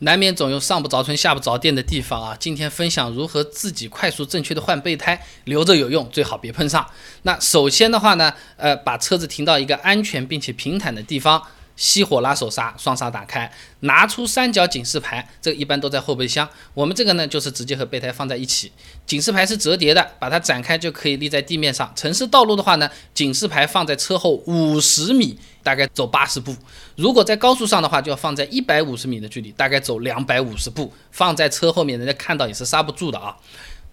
难免总有上不着村下不着店的地方啊。今天分享如何自己快速正确的换备胎，留着有用，最好别碰上。那首先的话呢，呃，把车子停到一个安全并且平坦的地方。熄火拉手刹，双刹打开，拿出三角警示牌，这个一般都在后备箱。我们这个呢，就是直接和备胎放在一起。警示牌是折叠的，把它展开就可以立在地面上。城市道路的话呢，警示牌放在车后五十米，大概走八十步。如果在高速上的话，就要放在一百五十米的距离，大概走两百五十步。放在车后面，人家看到也是刹不住的啊。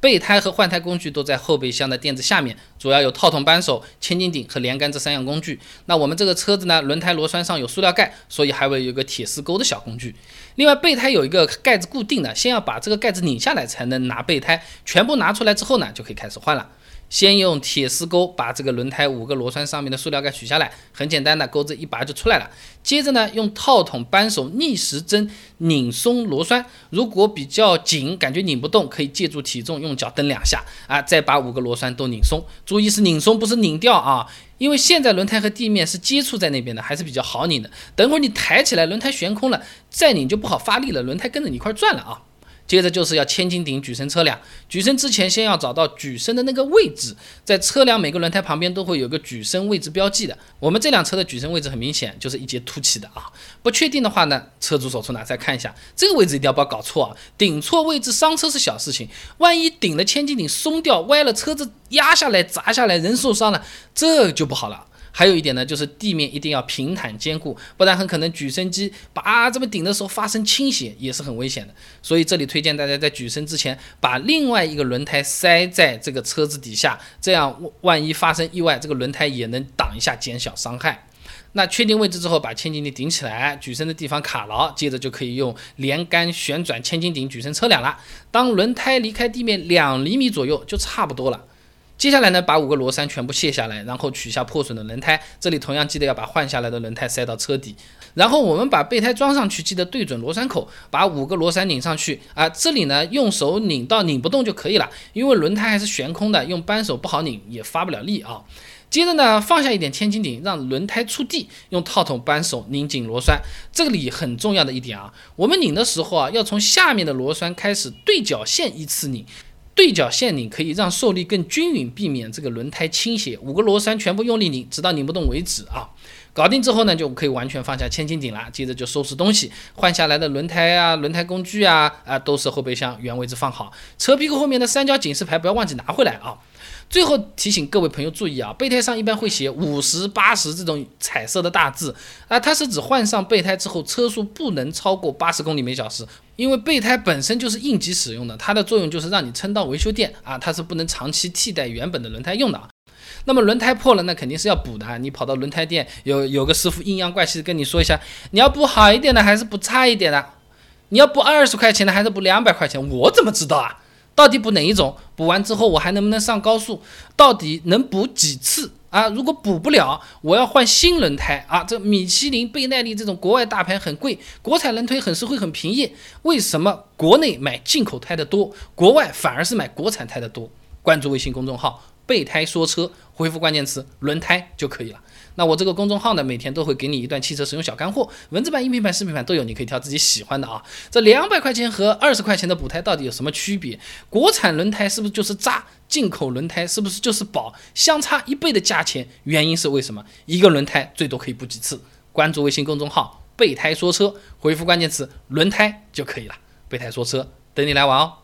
备胎和换胎工具都在后备箱的垫子下面，主要有套筒扳手、千斤顶和连杆这三样工具。那我们这个车子呢，轮胎螺栓上有塑料盖，所以还会有一个铁丝钩的小工具。另外，备胎有一个盖子固定的，先要把这个盖子拧下来才能拿备胎，全部拿出来之后呢，就可以开始换了。先用铁丝钩把这个轮胎五个螺栓上面的塑料盖取下来，很简单的，钩子一拔就出来了。接着呢，用套筒扳手逆时针拧松螺栓，如果比较紧，感觉拧不动，可以借助体重用脚蹬两下啊，再把五个螺栓都拧松。注意是拧松，不是拧掉啊，因为现在轮胎和地面是接触在那边的，还是比较好拧的。等会儿你抬起来，轮胎悬空了，再拧就不好发力了，轮胎跟着你一块转了啊。接着就是要千斤顶举升车辆，举升之前先要找到举升的那个位置，在车辆每个轮胎旁边都会有个举升位置标记的。我们这辆车的举升位置很明显，就是一节凸起的啊。不确定的话呢，车主手出拿再看一下，这个位置一定要不要搞错啊。顶错位置伤车是小事情，万一顶了千斤顶松掉歪了，车子压下来砸下来，人受伤了，这就不好了。还有一点呢，就是地面一定要平坦坚固，不然很可能举升机把这么顶的时候发生倾斜，也是很危险的。所以这里推荐大家在举升之前，把另外一个轮胎塞在这个车子底下，这样万一发生意外，这个轮胎也能挡一下，减小伤害。那确定位置之后，把千斤顶顶起来，举升的地方卡牢，接着就可以用连杆旋转千斤顶举升车辆了。当轮胎离开地面两厘米左右，就差不多了。接下来呢，把五个螺栓全部卸下来，然后取下破损的轮胎。这里同样记得要把换下来的轮胎塞到车底。然后我们把备胎装上去，记得对准螺栓口，把五个螺栓拧上去啊。这里呢，用手拧到拧不动就可以了，因为轮胎还是悬空的，用扳手不好拧，也发不了力啊。接着呢，放下一点千斤顶，让轮胎触地，用套筒扳手拧紧螺栓。这里很重要的一点啊，我们拧的时候啊，要从下面的螺栓开始对角线依次拧。对角线拧可以让受力更均匀，避免这个轮胎倾斜。五个螺栓全部用力拧，直到拧不动为止啊！搞定之后呢，就可以完全放下千斤顶了。接着就收拾东西，换下来的轮胎啊、轮胎工具啊啊，都是后备箱原位置放好。车屁股后面的三角警示牌不要忘记拿回来啊！最后提醒各位朋友注意啊，备胎上一般会写五十八十这种彩色的大字啊，它是指换上备胎之后车速不能超过八十公里每小时。因为备胎本身就是应急使用的，它的作用就是让你撑到维修店啊，它是不能长期替代原本的轮胎用的啊。那么轮胎破了，那肯定是要补的啊。你跑到轮胎店，有有个师傅阴阳怪气的跟你说一下，你要补好一点的还是补差一点的？你要补二十块钱的还是补两百块钱？我怎么知道啊？到底补哪一种？补完之后我还能不能上高速？到底能补几次？啊，如果补不了，我要换新轮胎啊！这米其林、倍耐力这种国外大牌很贵，国产轮胎很实惠、很便宜。为什么国内买进口胎的多，国外反而是买国产胎的多？关注微信公众号“备胎说车”，回复关键词“轮胎”就可以了。那我这个公众号呢，每天都会给你一段汽车使用小干货，文字版、音频版、视频版都有，你可以挑自己喜欢的啊。这两百块钱和二十块钱的补胎到底有什么区别？国产轮胎是不是就是渣？进口轮胎是不是就是宝？相差一倍的价钱，原因是为什么？一个轮胎最多可以补几次？关注微信公众号“备胎说车”，回复关键词“轮胎”就可以了。备胎说车，等你来玩哦。